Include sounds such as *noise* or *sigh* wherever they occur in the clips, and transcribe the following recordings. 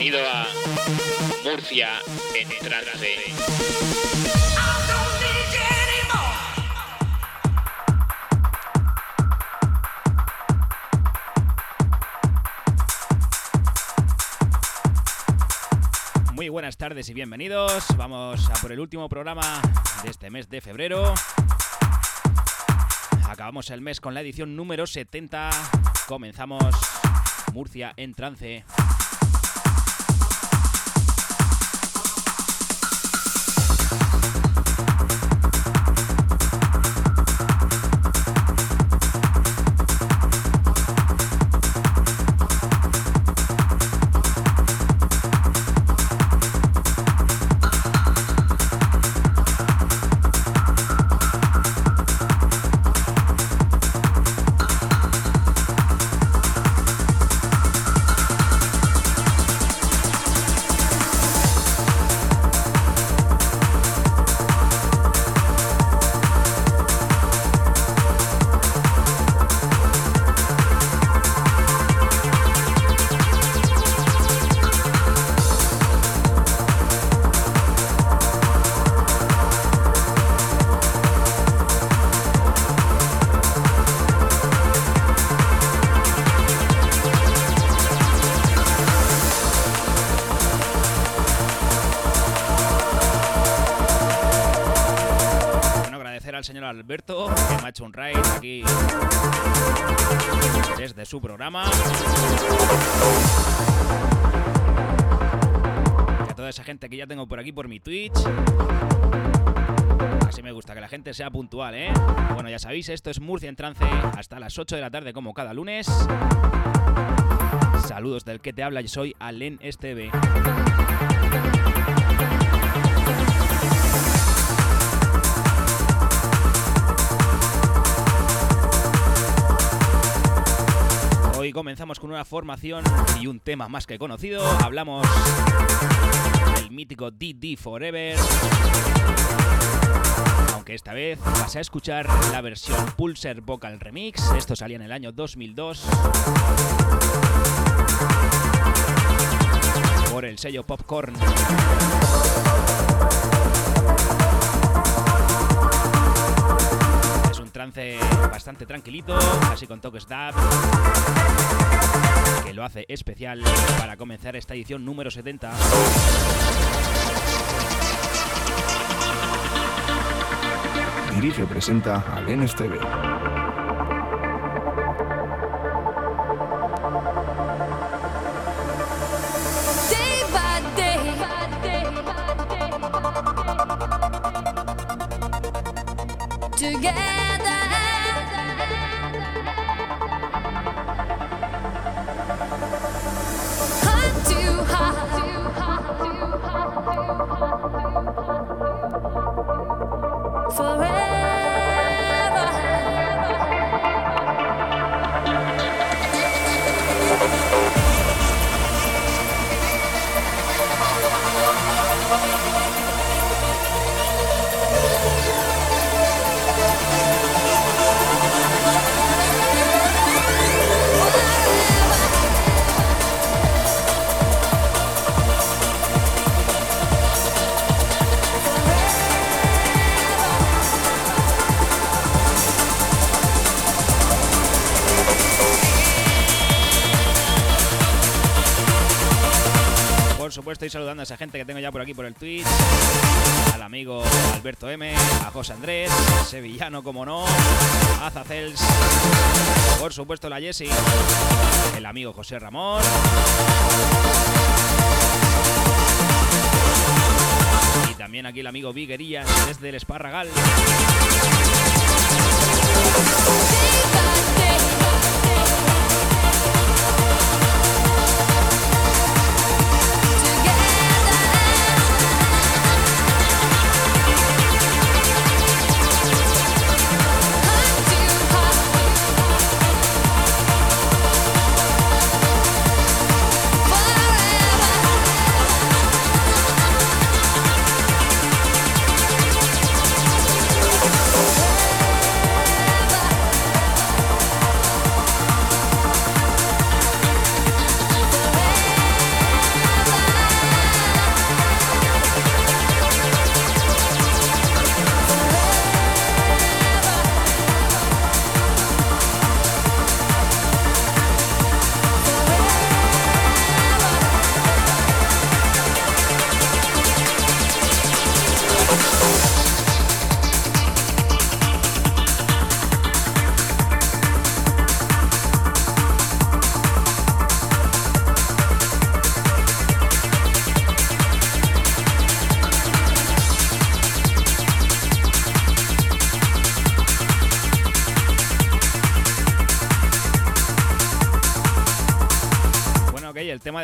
Bienvenido a Murcia en trance. Muy buenas tardes y bienvenidos. Vamos a por el último programa de este mes de febrero. Acabamos el mes con la edición número 70. Comenzamos Murcia en trance. Un raid aquí desde su programa. Y a toda esa gente que ya tengo por aquí por mi Twitch. Así me gusta, que la gente sea puntual, ¿eh? Bueno, ya sabéis, esto es Murcia en trance hasta las 8 de la tarde como cada lunes. Saludos del que te habla, yo soy Alen Esteve. Hoy comenzamos con una formación y un tema más que conocido. Hablamos del mítico DD Forever. Aunque esta vez vas a escuchar la versión Pulsar Vocal Remix. Esto salía en el año 2002. Por el sello Popcorn. Trance bastante tranquilito, casi con toques dub, que lo hace especial para comenzar esta edición número 70. Dirige presenta al NSTV. estoy a esa gente que tengo ya por aquí por el Twitch. Al amigo Alberto M, a José Andrés, Sevillano como no, a Zacels, por supuesto la Jessie, el amigo José Ramón. Y también aquí el amigo Viguerías desde el Esparragal.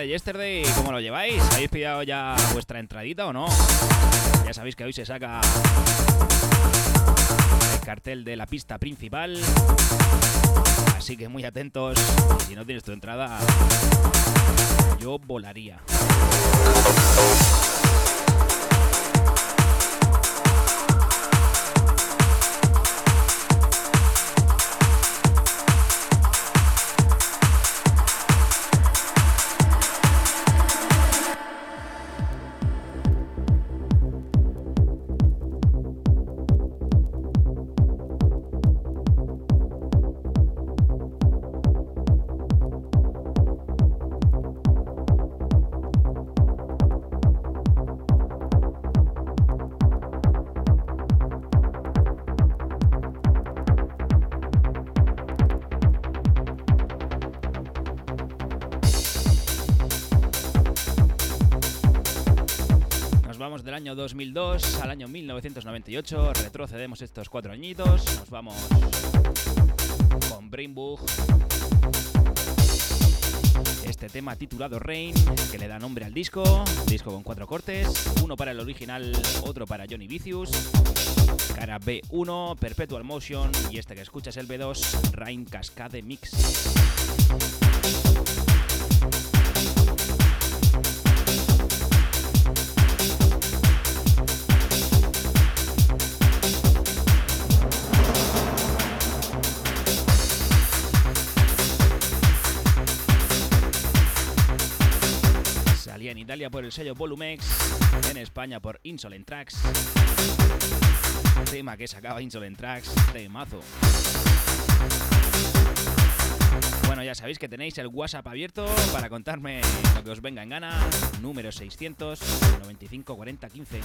Yesterday, ¿cómo lo lleváis? ¿Habéis pillado ya vuestra entradita o no? Ya sabéis que hoy se saca el cartel de la pista principal. Así que muy atentos. Si no tienes tu entrada, yo volaría. Año 2002 al año 1998. Retrocedemos estos cuatro añitos. Nos vamos con Brainbug. Este tema titulado Rain, que le da nombre al disco. Disco con cuatro cortes. Uno para el original, otro para Johnny Vicious. Cara B1, Perpetual Motion. Y este que escuchas el B2, Rain Cascade Mix. Por el sello Volumex, en España por Insolent Tracks. Tema que sacaba Insolent Tracks de mazo. Bueno, ya sabéis que tenéis el WhatsApp abierto para contarme lo que os venga en gana. Número 600 95 40 15.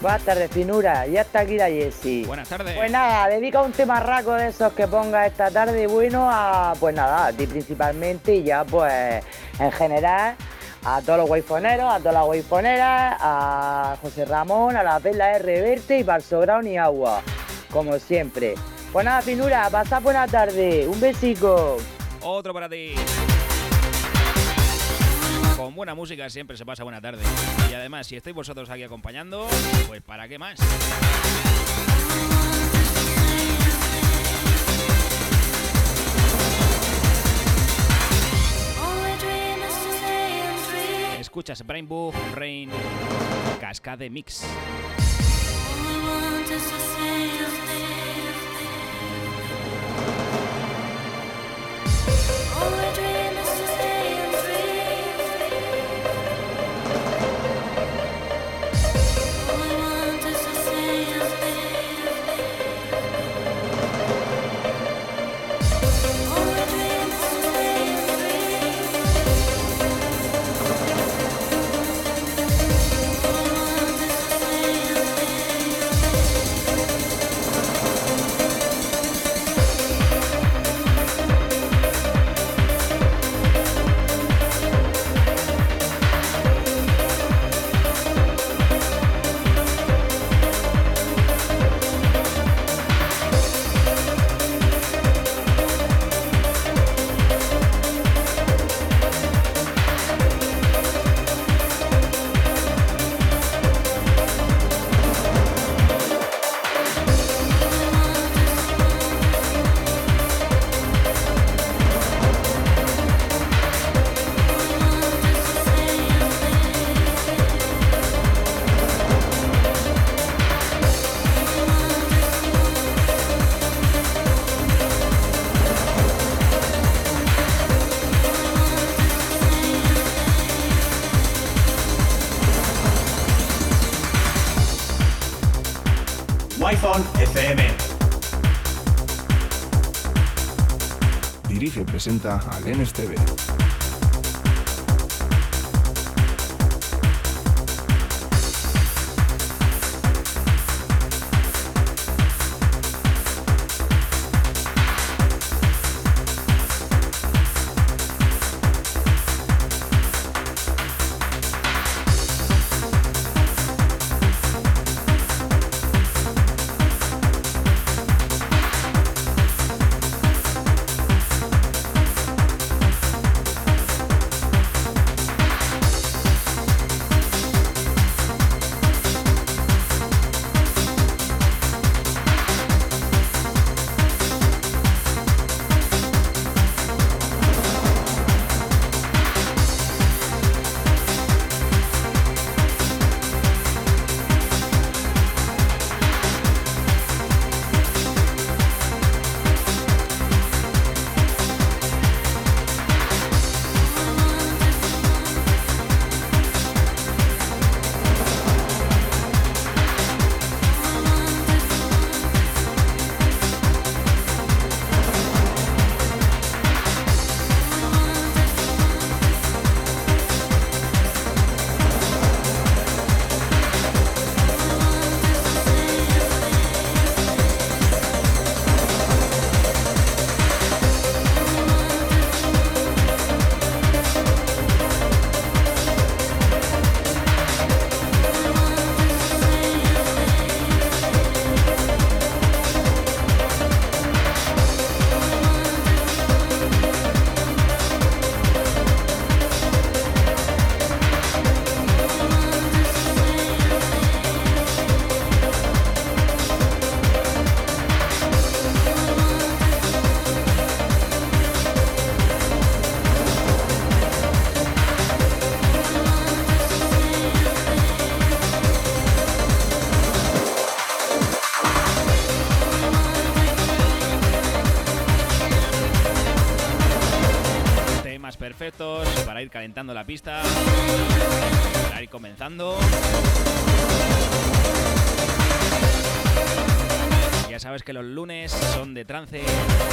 Buenas tardes, Finura. Ya está aquí la Jessie. Buenas tardes. Pues nada, dedica un tema raco de esos que ponga esta tarde bueno a, pues nada, a ti principalmente y ya pues en general a todos los waifoneros, a todas las waifoneras, a José Ramón, a la Perla R. Verte y sobrado ni agua, como siempre. Pues nada, Finura, pasa buena tarde. Un besico. Otro para ti. Con buena música siempre se pasa buena tarde. Y además, si estáis vosotros aquí acompañando, pues ¿para qué más? Escuchas Brain Book, Rain, Cascade Mix. Presenta al NSTV. Calentando la pista. Para ir comenzando. Ya sabes que los lunes son de trance,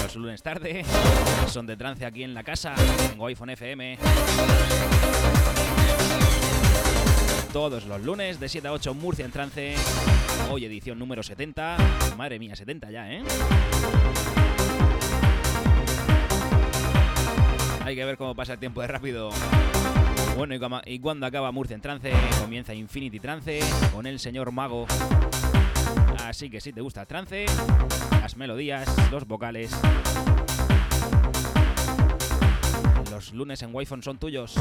los lunes tarde, son de trance aquí en la casa, en iPhone FM. Todos los lunes de 7 a 8 Murcia en trance. Hoy edición número 70. Madre mía, 70 ya, ¿eh? Hay que ver cómo pasa el tiempo de rápido. Bueno, y, cuando acaba Murcia en trance, comienza Infinity Trance con el señor Mago. Así que si te gusta el trance, las melodías, los vocales, los lunes en wi son tuyos.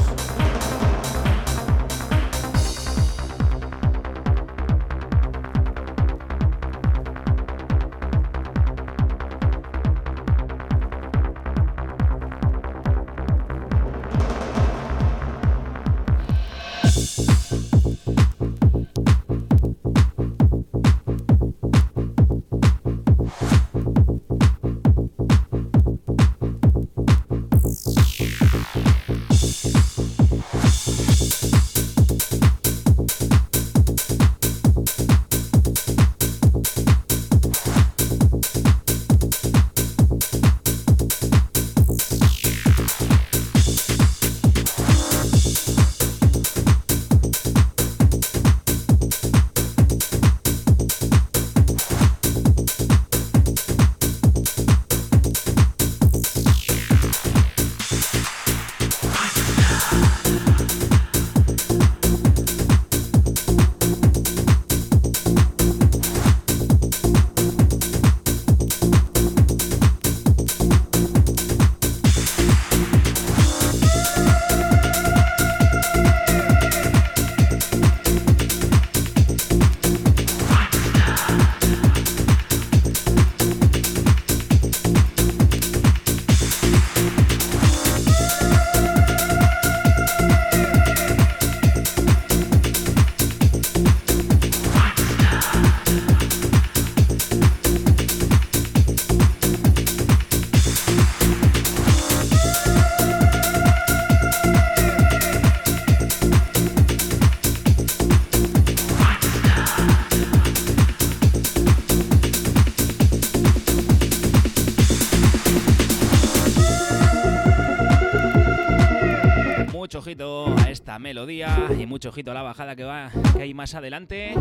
Ojito a la bajada que va que hay más adelante.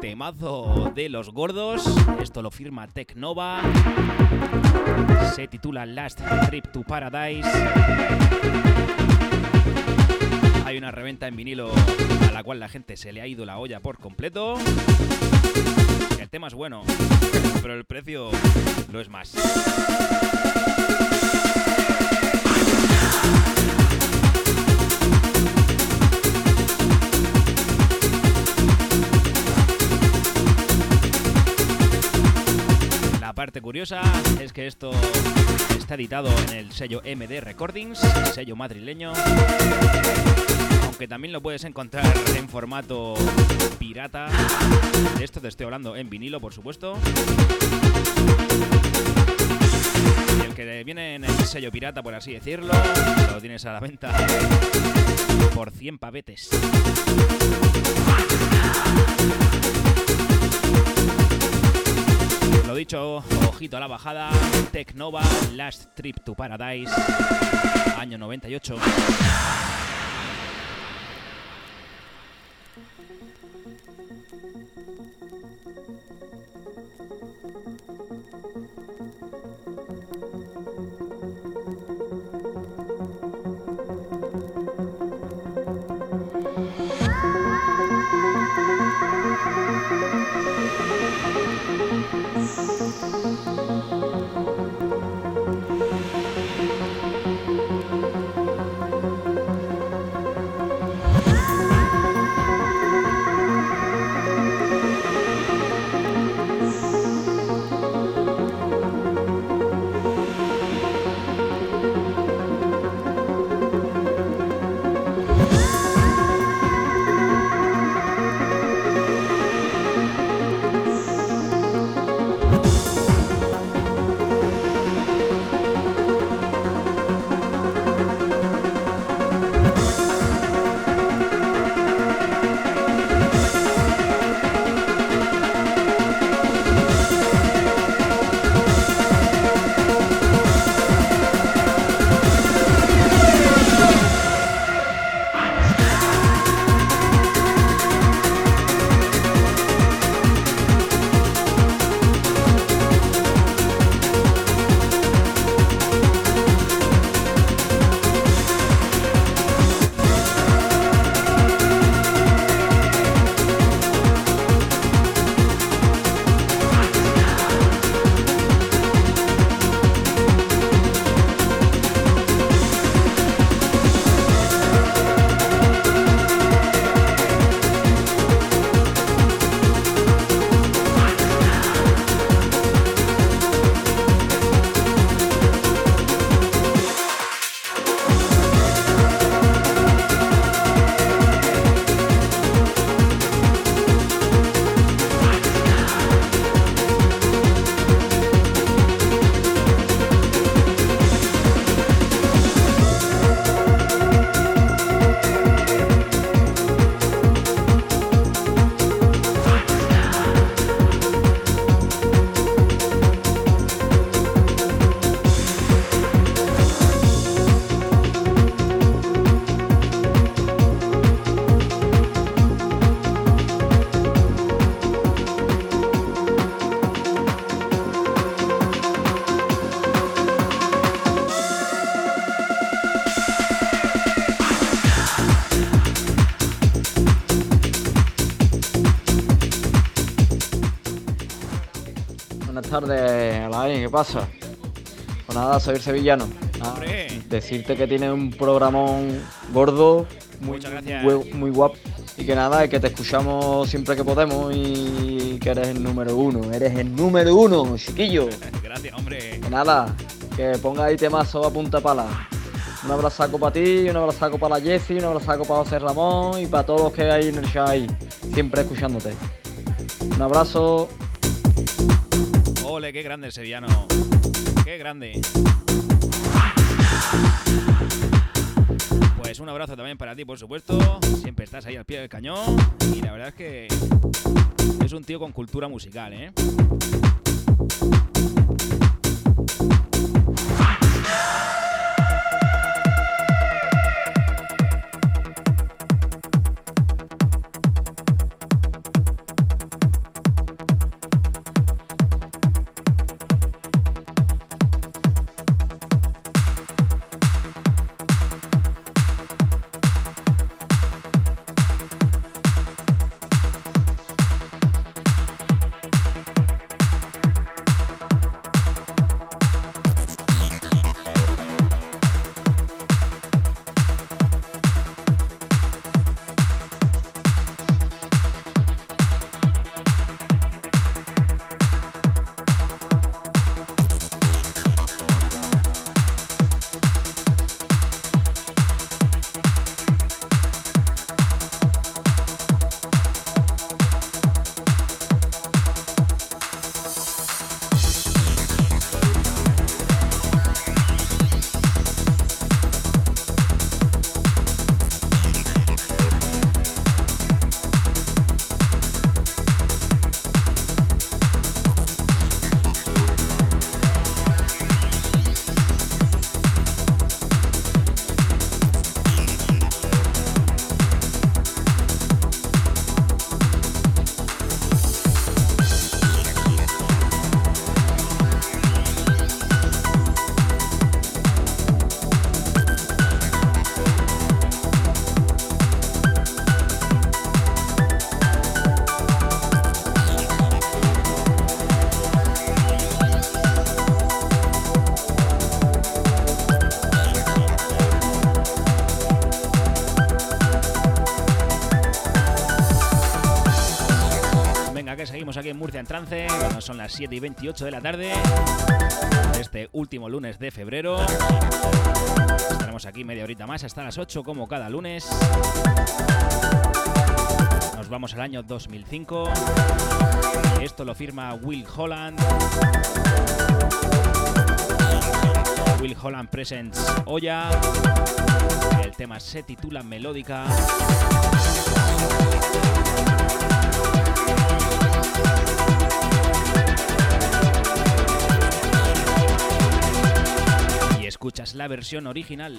Temazo de los gordos. Esto lo firma Tech Nova. Se titula Last Trip to Paradise. Hay una reventa en vinilo a la cual la gente se le ha ido la olla por completo. El tema es bueno, pero el precio lo es más. Parte curiosa es que esto está editado en el sello MD Recordings, sello madrileño, aunque también lo puedes encontrar en formato pirata. De esto te estoy hablando en vinilo, por supuesto. Y el que viene en el sello pirata, por así decirlo, lo tienes a la venta por 100 pavetes. Lo dicho, ojito a la bajada, Tech Nova, Last Trip to Paradise, año 98. Tardes, Alain, ¿qué pasa? Pues nada, soy el sevillano. Nada, decirte que tienes un programón gordo, muy, hue- muy guapo. Y que nada, que te escuchamos siempre que podemos y que eres el número uno. Eres el número uno, chiquillo. *laughs* Gracias, hombre. Que nada, que ponga ahí temazo a punta pala. Un abrazaco para ti, un abrazaco para la Jessie, un abrazaco para José Ramón y para todos los que hay en el chat ahí, siempre escuchándote. Un abrazo. Qué grande el sevillano. Qué grande. Pues un abrazo también para ti, por supuesto. Siempre estás ahí al pie del cañón. Y la verdad es que es un tío con cultura musical, ¿eh? En trance, cuando son las 7 y 28 de la tarde. Este último lunes de febrero. Estaremos aquí media horita más hasta las 8 como cada lunes. Nos vamos al año 2005. Esto lo firma Will Holland. Will Holland Presents Oya. El tema se titula Melódica. Escuchas la versión original.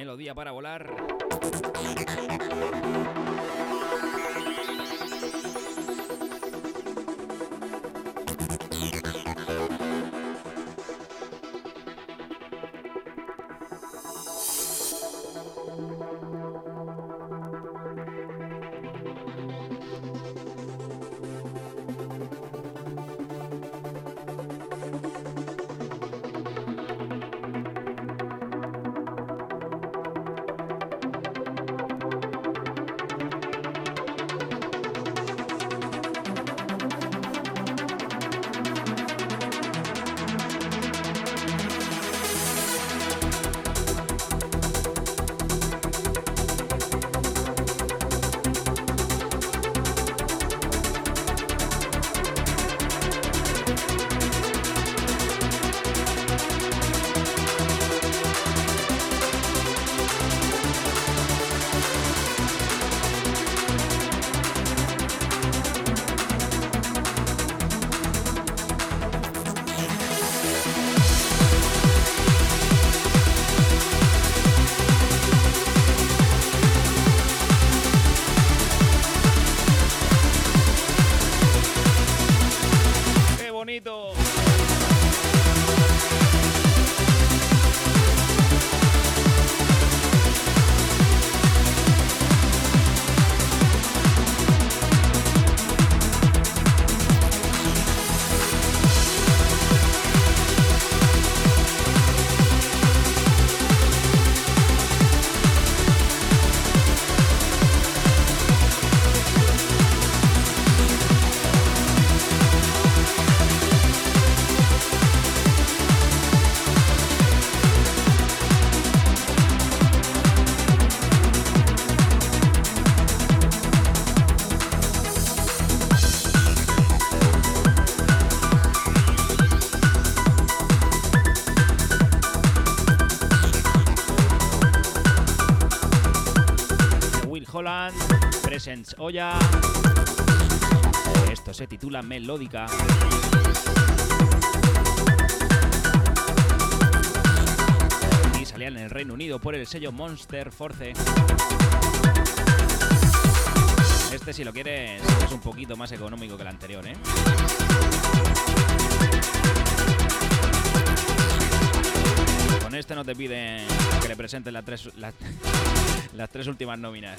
Melodía para volar. Oya. Esto se titula Melódica. Y salía en el Reino Unido por el sello Monster Force. Este, si lo quieres, es un poquito más económico que el anterior, ¿eh? Con este no te piden que le presentes las tres, las, *laughs* las tres últimas nóminas.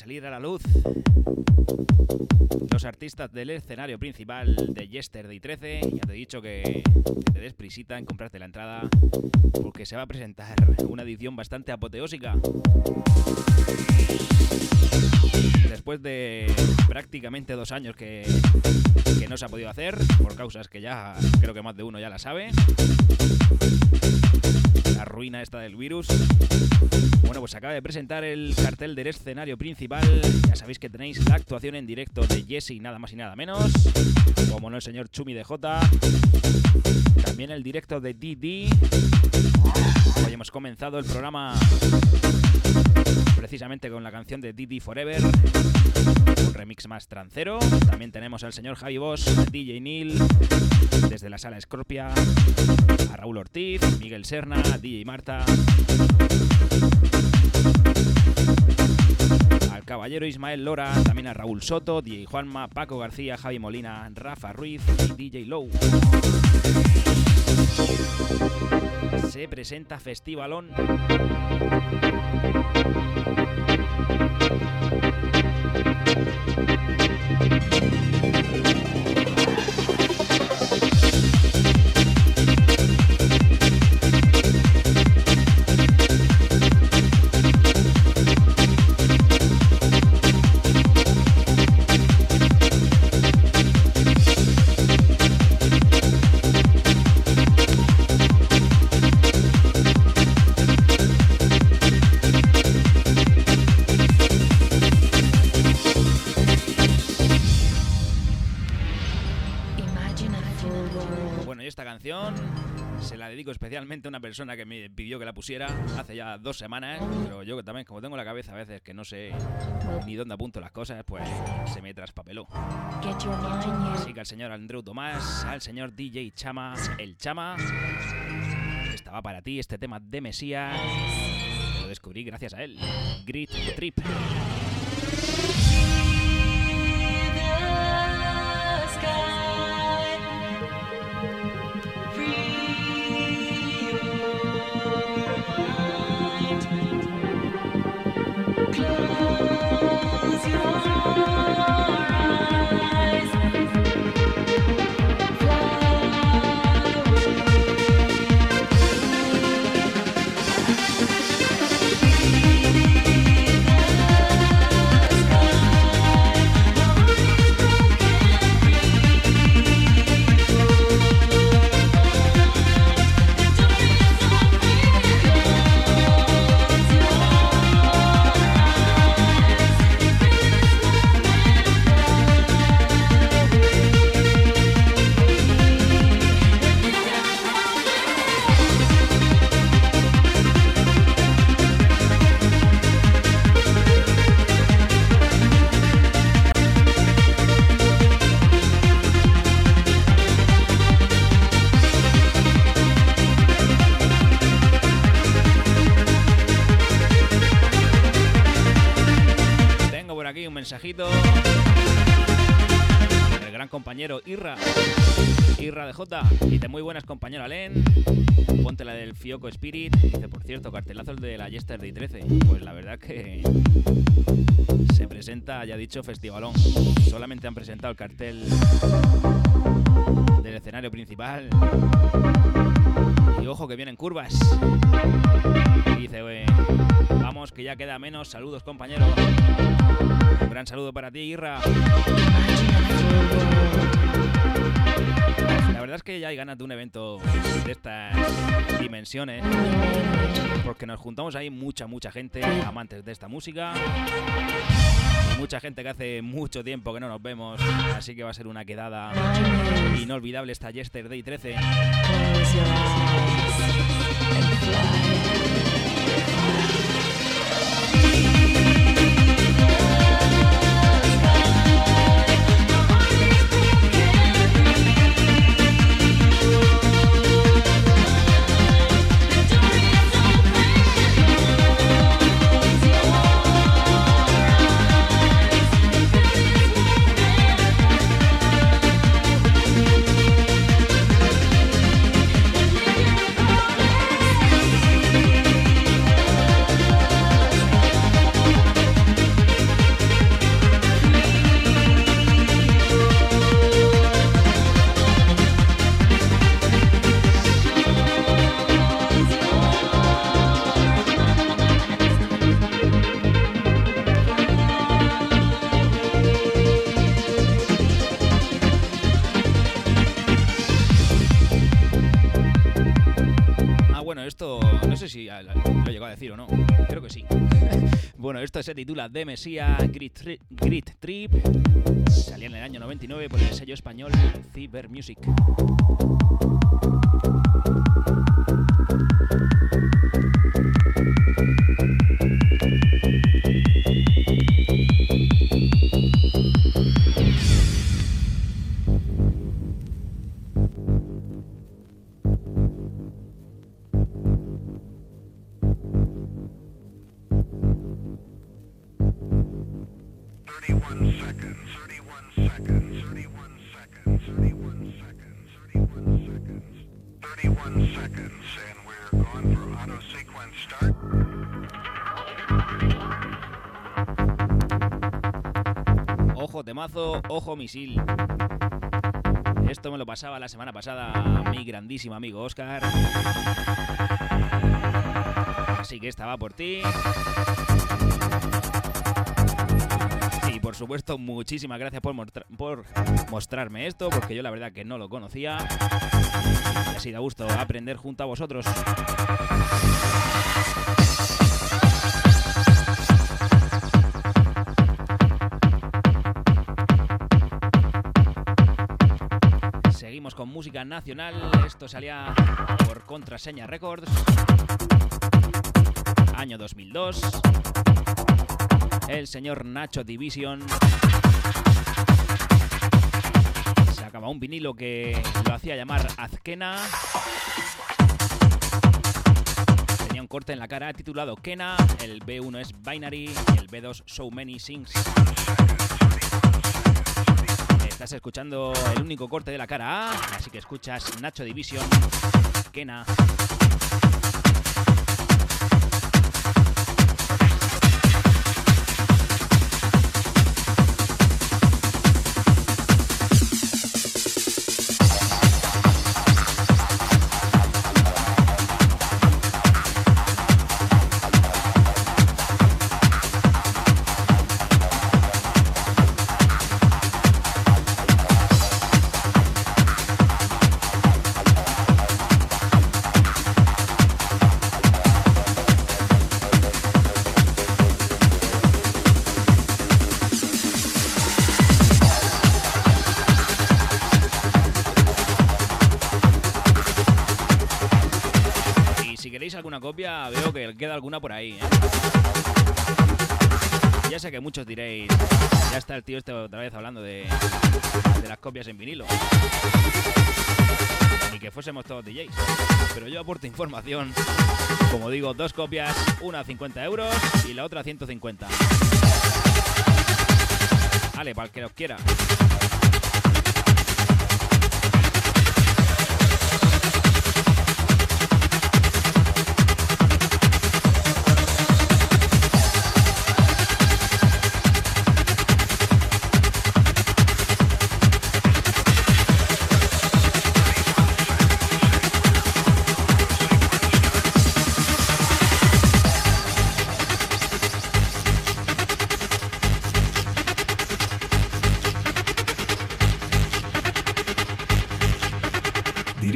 salir a la luz los artistas del escenario principal de Yesterday 13. Ya te he dicho que, te des prisita en comprarte la entrada porque se va a presentar una edición bastante apoteósica. Después de prácticamente dos años que, que no se ha podido hacer, por causas que ya creo que más de uno ya la sabe. La ruina esta del virus. Bueno, pues acaba de presentar el cartel del escenario principal. Ya sabéis que tenéis la actuación en directo de Jesse, nada más y nada menos. Como no el señor Chumi de J. También el directo de Didi. Hoy hemos comenzado el programa precisamente con la canción de Didi Forever, un remix más trancero. También tenemos al señor Javi Boss, DJ Neil, desde la sala Scorpia, a Raúl Ortiz, Miguel Serna, DJ Marta, caballero Ismael Lora, también a Raúl Soto, DJ Juanma, Paco García, Javi Molina, Rafa Ruiz y DJ Low. Se presenta Festivalón. Especialmente una persona que me pidió que la pusiera hace ya dos semanas, pero yo también, como tengo la cabeza a veces que no sé ni dónde apunto las cosas, pues se me traspapeló. Así que al señor Andrew Tomás, al señor DJ Chama, el Chama, estaba para ti este tema de Mesías. Lo descubrí gracias a él. Grit Trip. Del gran compañero Irra. Irra de J. Dice muy buenas compañero Alen. Ponte la del Fioco Spirit. Dice, por cierto, cartelazos de la Yesterday 13. Pues la verdad que se presenta, ya dicho, festivalón. Solamente han presentado el cartel del escenario principal. Y ojo que vienen curvas. Y dice, "Oe, vamos que ya queda menos. Saludos compañero. Un gran saludo para ti, Irra. La verdad es que ya hay ganas de un evento de estas dimensiones. Porque nos juntamos ahí mucha, mucha gente, amantes de esta música. Mucha gente que hace mucho tiempo que no nos vemos. Así que va a ser una quedada inolvidable esta Yesterday 13. Bueno, esto se titula Messia Grit, Grit Trip. Salía en el año 99 por el sello español Cyber Music. Ojo Misil. Esto me lo pasaba la semana pasada mi grandísimo amigo Oscar. Así que esta va por ti. Y por supuesto, muchísimas gracias por, por mostrarme esto, porque yo la verdad que no lo conocía. Y ha sido gusto aprender junto a vosotros. Con música nacional. Esto salía por Contraseña Records. Año 2002. El señor Nacho Division. Sacaba un vinilo que lo hacía llamar Azkena. Tenía un corte en la cara titulado Kena. El B1 es Binary y el B2 So Many Things. Estás escuchando el único corte de la cara A, así que escuchas Nacho Division, Kena. Alguna por ahí. ¿eh? Ya sé que muchos diréis, ya está el tío este otra vez hablando de, de las copias en vinilo. Ni que fuésemos todos DJs. Pero yo aporto información. Como digo, dos copias, una a 50 euros y la otra a 150. Vale, para el que los quiera.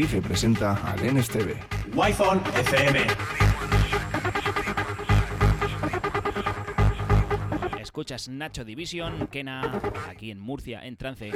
Presenta al NSTV. Wi-Fi FM. Escuchas Nacho Division, Kena, aquí en Murcia, en trance.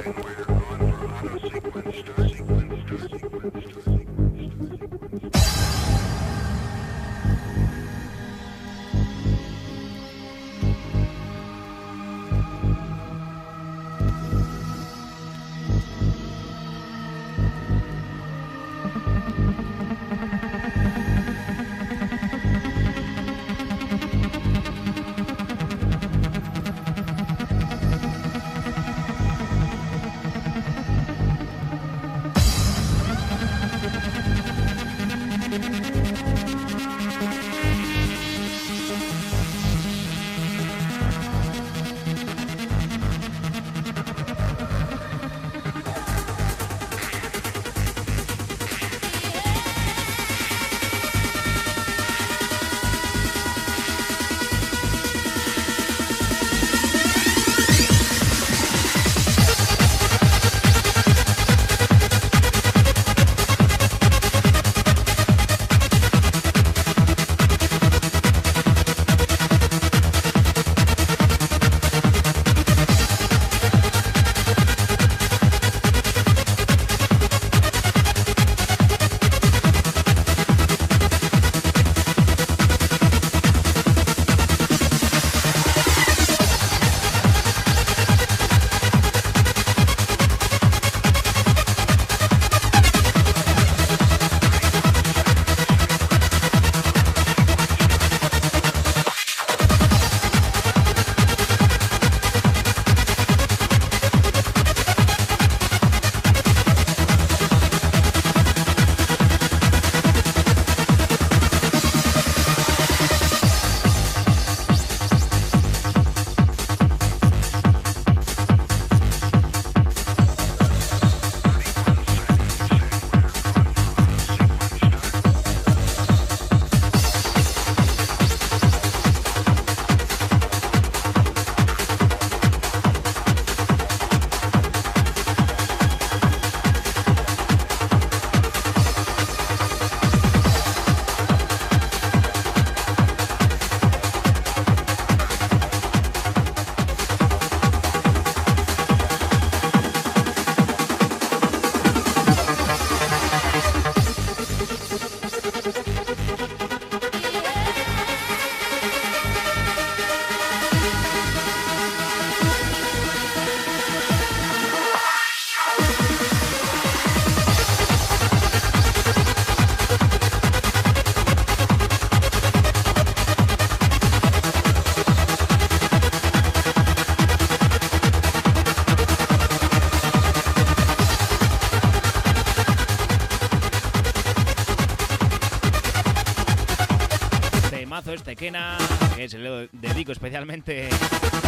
Que se lo dedico especialmente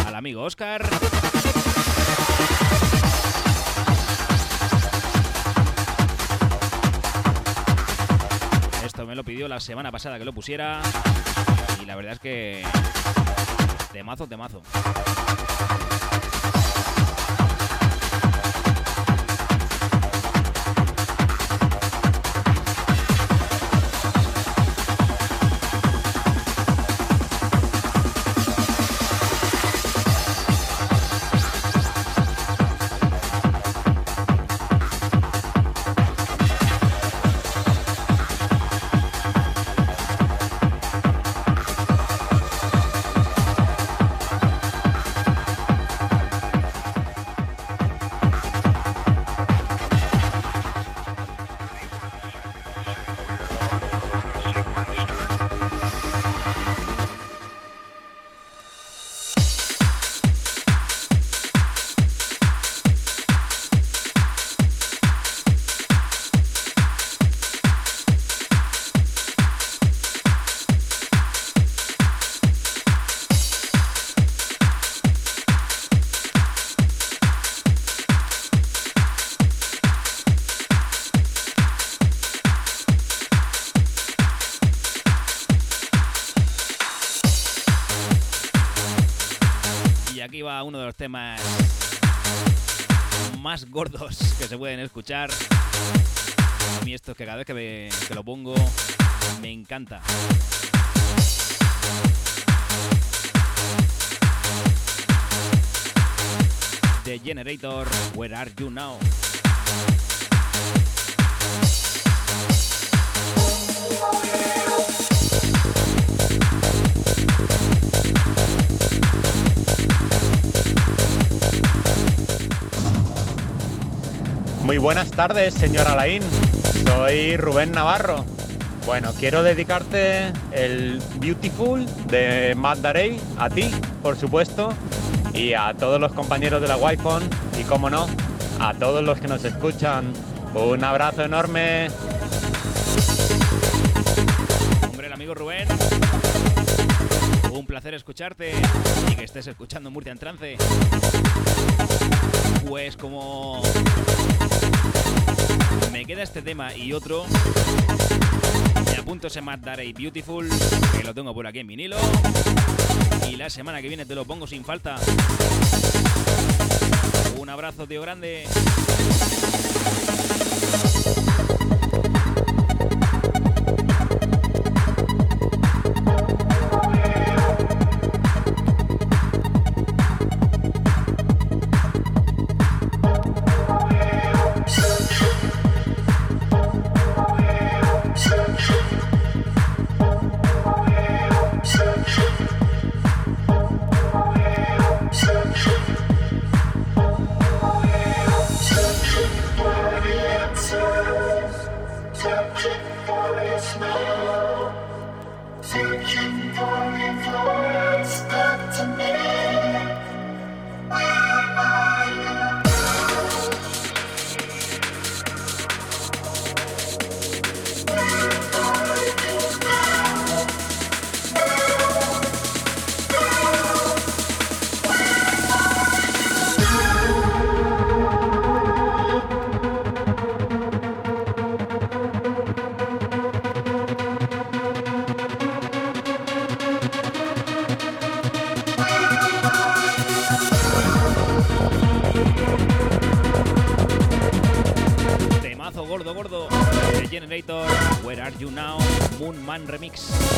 al amigo Oscar. Esto me lo pidió la semana pasada que lo pusiera. Y la verdad es que. Temazo, uno de los temas más gordos que se pueden escuchar. A mí esto es que cada vez que, que lo pongo me encanta. The Generator, Where Are You Now? Muy buenas tardes, señor Alain. Soy Rubén Navarro. Bueno, quiero dedicarte el Beautiful de Matt Darey a ti, por supuesto, y a todos los compañeros de la Wi-Fi y, como no, a todos los que nos escuchan. Un abrazo enorme. Hombre, el amigo Rubén. Un placer escucharte y que estés escuchando Murcia en trance. Pues como me queda este tema y otro, me apunto ese Mad Darey Beautiful, que lo tengo por aquí en vinilo. Y la semana que viene te lo pongo sin falta. Un abrazo, tío grande. You Now, Moon Man Remix.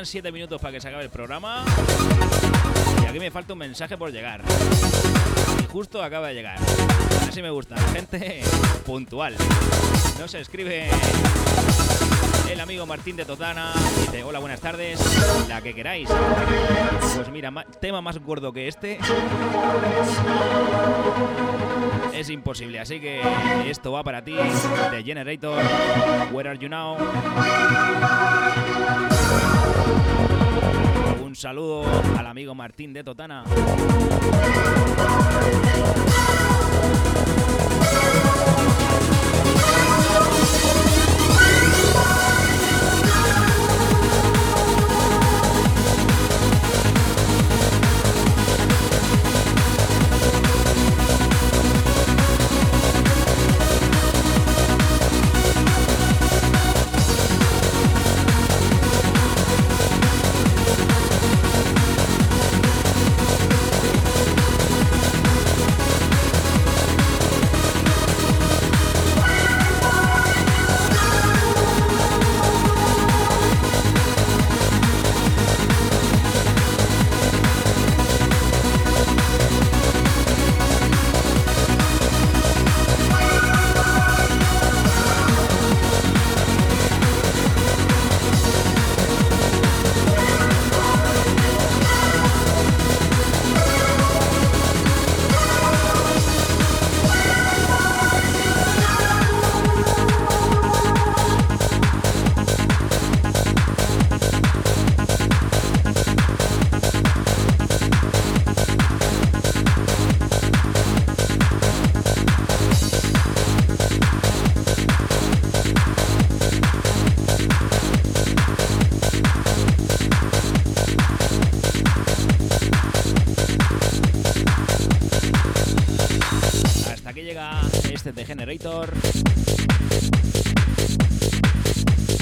Quedan 7 minutos para que se acabe el programa. Y aquí me falta un mensaje por llegar. Y justo acaba de llegar. Así me gusta. Gente puntual. No se escribe el amigo Martín de Totana. Dice, hola, buenas tardes. La que queráis. Pues mira, tema más gordo que este es imposible. Así que esto va para ti, de Generator. Where are you now? Saludo al amigo Martín de Totana.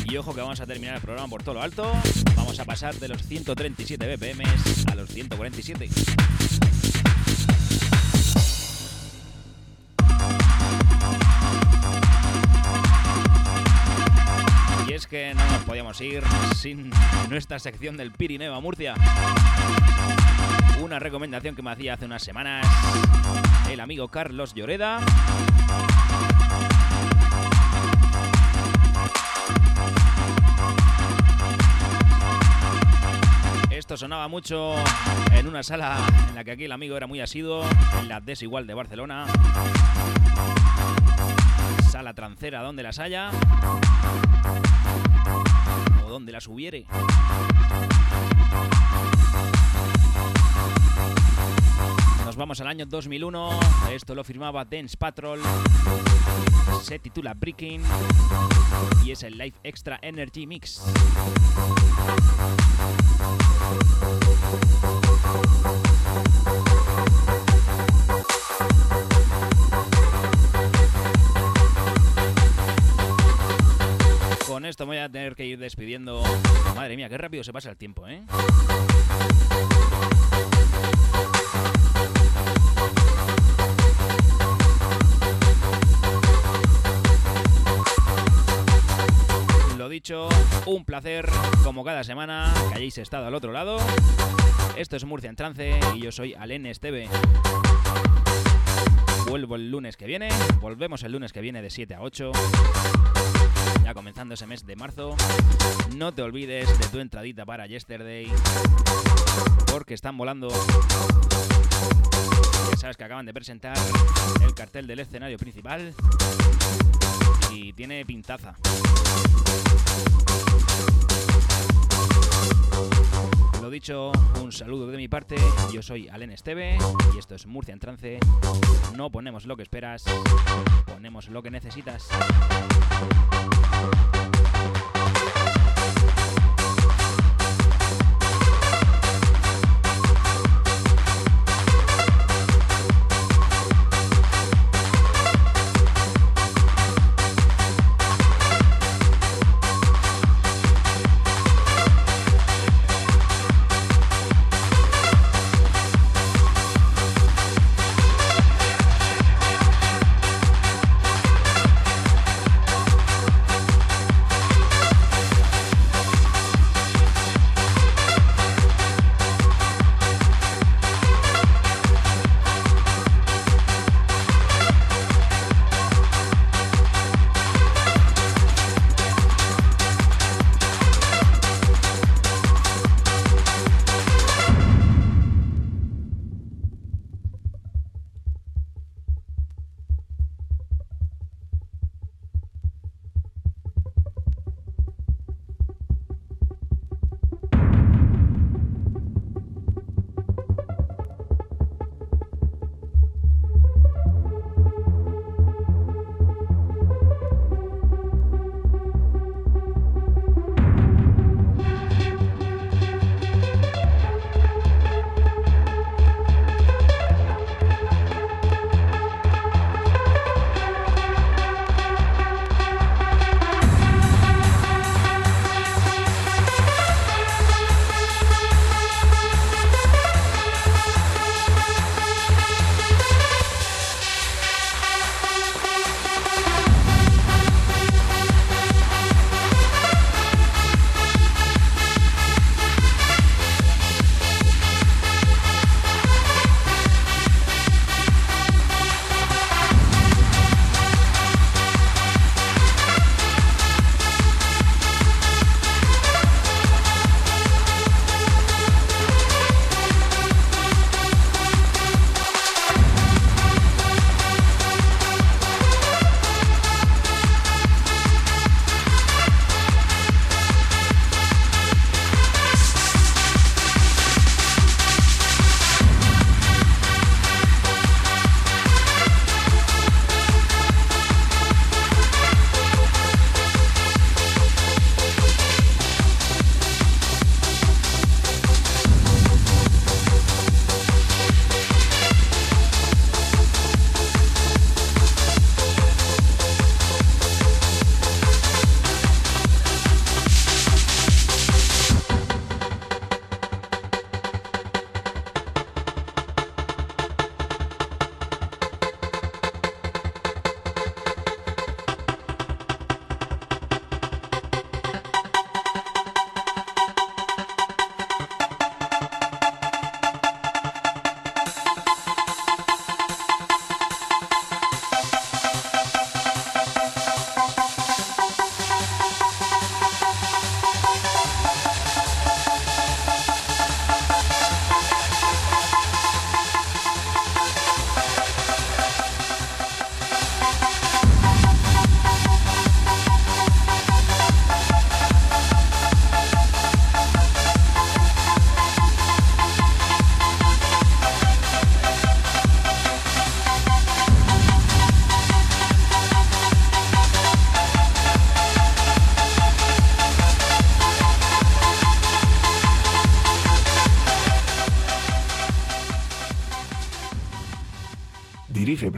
Y ojo que vamos a terminar el programa por todo lo alto. Vamos a pasar de los 137 BPM a los 147. Y es que no nos podíamos ir sin nuestra sección del Pirineo a Murcia. Una recomendación que me hacía hace unas semanas el amigo Carlos Lloreda. Sonaba mucho en una sala en la que aquí el amigo era muy asiduo, en la Desigual de Barcelona. Sala trancera donde las haya o donde las hubiere. Nos vamos al año 2001. Esto lo firmaba Dance Patrol. Se titula Breaking es el Life Extra Energy Mix. Con esto voy a tener que ir despidiendo. Madre mía, qué rápido se pasa el tiempo, ¿eh? Dicho, un placer como cada semana que hayáis estado al otro lado. Esto es Murcia en Trance y yo soy Alen Esteve. Vuelvo el lunes que viene, volvemos el lunes que viene de 7 a 8. Ya comenzando ese mes de marzo. No te olvides de tu entradita para Yesterday. Porque están volando. Ya sabes que acaban de presentar el cartel del escenario principal. Y tiene pintaza. Lo dicho, un saludo de mi parte. Yo soy Alen Esteve y esto es Murcia en Trance. No ponemos lo que esperas, ponemos lo que necesitas.